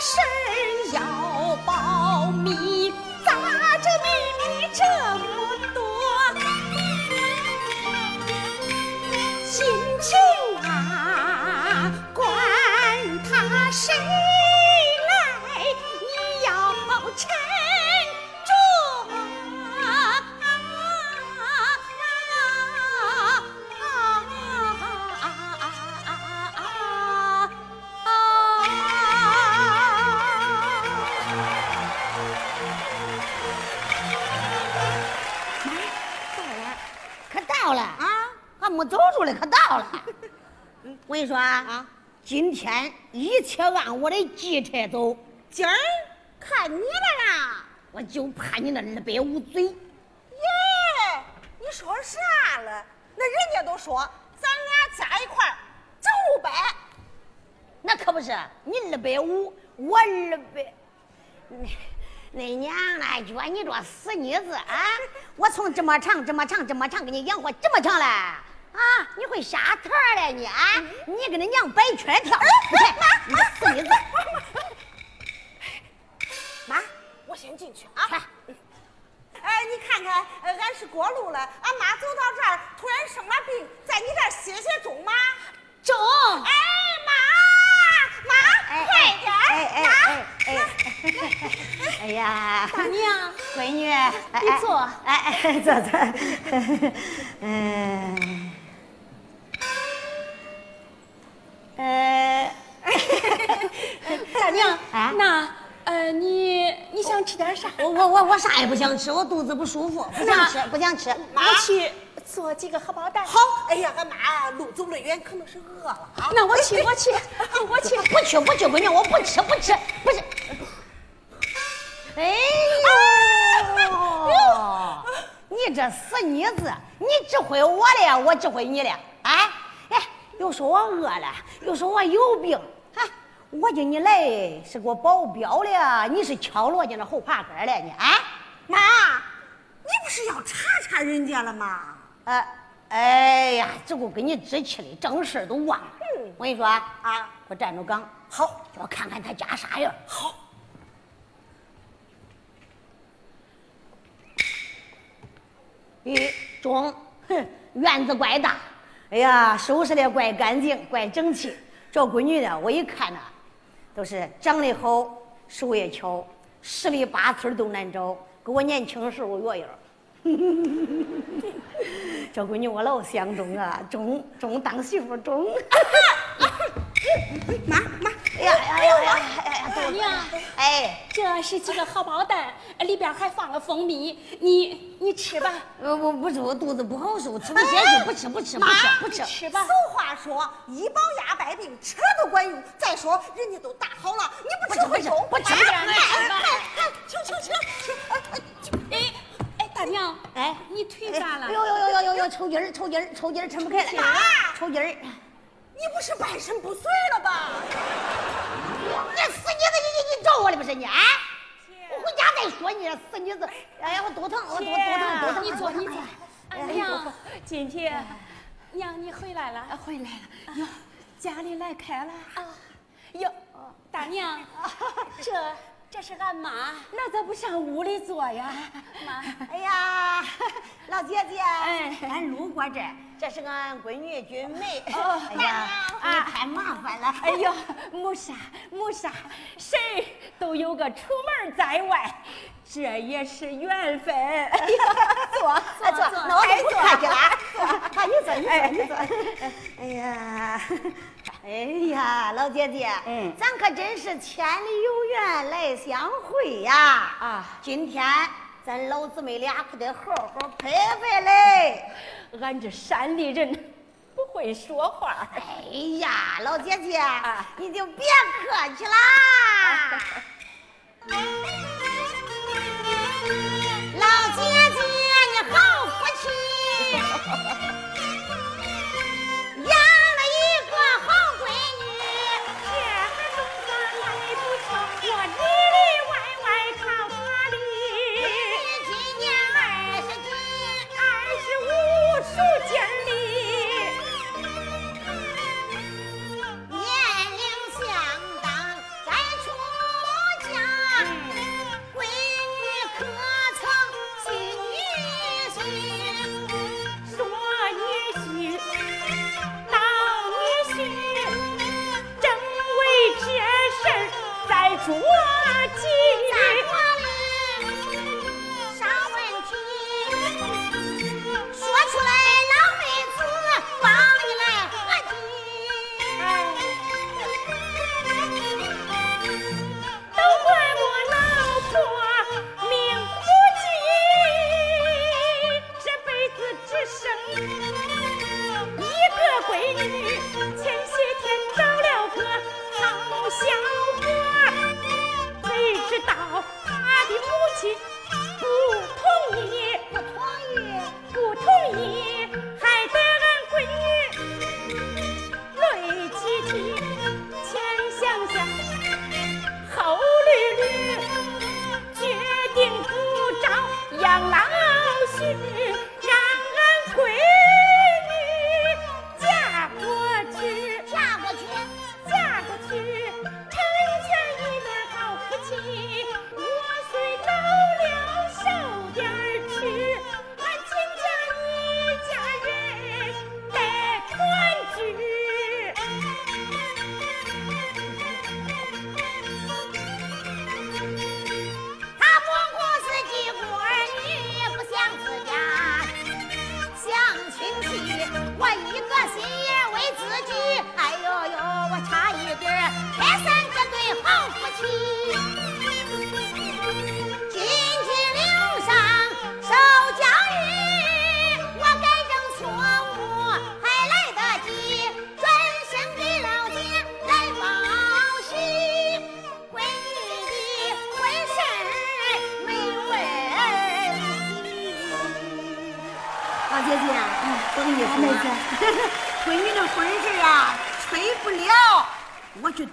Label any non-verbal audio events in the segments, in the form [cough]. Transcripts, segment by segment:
事要保密，咋这秘密这么多？今天一切按我的计策走。今儿看你的啦，我就怕你那二百五嘴。耶，你说啥了？那人家都说咱俩加一块挣五百，那可不是你二百五，我二百。[laughs] 那娘嘞，觉你这死妮子啊！我从这么长、这么长、这么长给你养活这么长了。啊！你会下台了你啊！你跟你娘摆圈跳，妈，妈，死妮子！妈，我先进去啊！哎，你看看，俺是过路了，俺妈走到这儿，突然生了病，在你这儿歇歇中吗？中！哎，妈，妈，快点！哎哎哎 [laughs] 哎呀，大娘，闺女，你坐，哎哎，坐坐，嗯。[laughs] 呃，大娘，那呃，你你想吃点啥？我我我我啥也不想吃，我肚子不舒服，不想吃，不想吃。我去做几个荷包蛋。好，哎呀，俺妈路走了远，可能是饿了啊。那我去，我去，[laughs] 我去，不去，不去，闺女，我不吃，不吃，不吃。哎呦，[laughs] 你这死妮子，你指挥我的，我指挥你的，啊？又说我饿了，又说我有病，啊！我叫你来是给我保镖的，你是敲锣家那后爬杆的你？啊，妈，你不是要查查人家了吗？呃，哎呀，这不跟你置气的，正事都忘了。我跟你说啊，给我站住岗，好，叫我看看他家啥样。好。咦，中，哼，院子怪大。哎呀，收拾的怪干净，怪整齐。这闺女呢，我一看呢，都是长得好，手也巧，十里八村都难找，跟我年轻时候一样。[laughs] 这闺女我老相中啊，中中当媳妇中。[laughs] 妈妈，哎呀哎呀哎呀哎呀！大娘，哎，这是几个荷包蛋，里边还放了蜂蜜，你你吃吧。我我不吃，我肚子不好受，吃不下去，不吃不吃不吃不吃。吃吧。俗话说，医保压百病，吃都管用。再说人家都打好了，你不吃会中。不吃不吃。来请请请。哎哎，大娘，哎，你腿咋了？呦呦呦呦呦呦，抽筋儿抽筋儿抽筋儿，撑不开了。妈，抽筋儿。你不是半身不遂了吧？你死妮子，你你你找我了不是你？啊？我回家再说你死妮子。哎呀，我肚疼，我肚肚疼肚疼。你坐你坐。哎呀，今天娘你回来了，回来了。哟，家里来客了啊。哟，大娘，[laughs] 这。这是俺妈，那咋不上屋里坐呀？妈，[laughs] 哎呀，[laughs] 老姐姐，哎，俺路过这，这是俺闺女君梅。哎呀，啊，太麻烦了。哎呦，没啥，没啥，谁都有个出门在外，这也是缘分。哎呀，坐坐坐，那我不客气了。坐，你坐，你坐，你坐。哎呀。哎呀，老姐姐，嗯，咱可真是千里有缘来相会呀！啊，今天咱老姊妹俩可得好好拍拍嘞。俺这山里人不会说话。哎呀，老姐姐，你就别客气啦。老 me. 心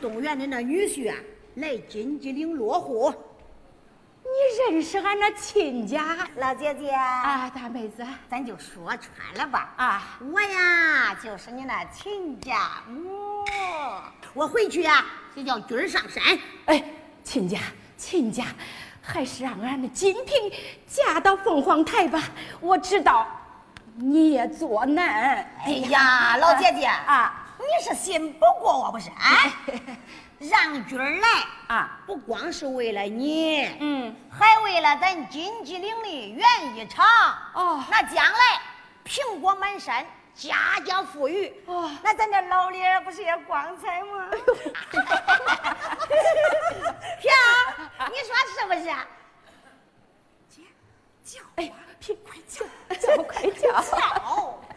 动员的那女婿啊，来金鸡岭落户。你认识俺那亲家？老姐姐啊，大妹子，咱就说穿了吧。啊，我呀，就是你那亲家母。我回去呀，就叫军儿上山。哎，亲家，亲家，还是让俺那金瓶嫁到凤凰台吧。我知道你也作难。哎呀，老姐姐啊。你是信不过我不是？啊？[laughs] 让军儿来啊，不光是为了你，嗯，还为了咱金鸡岭的园艺场。哦，那将来苹果满山，家家富裕。哦，那咱这老李不是也光彩吗？平，[laughs] 你说是不是？叫，哎，别，快叫，叫快叫，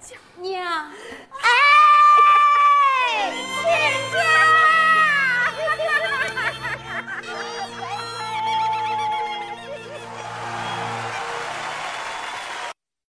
叫，娘，哎。亲家。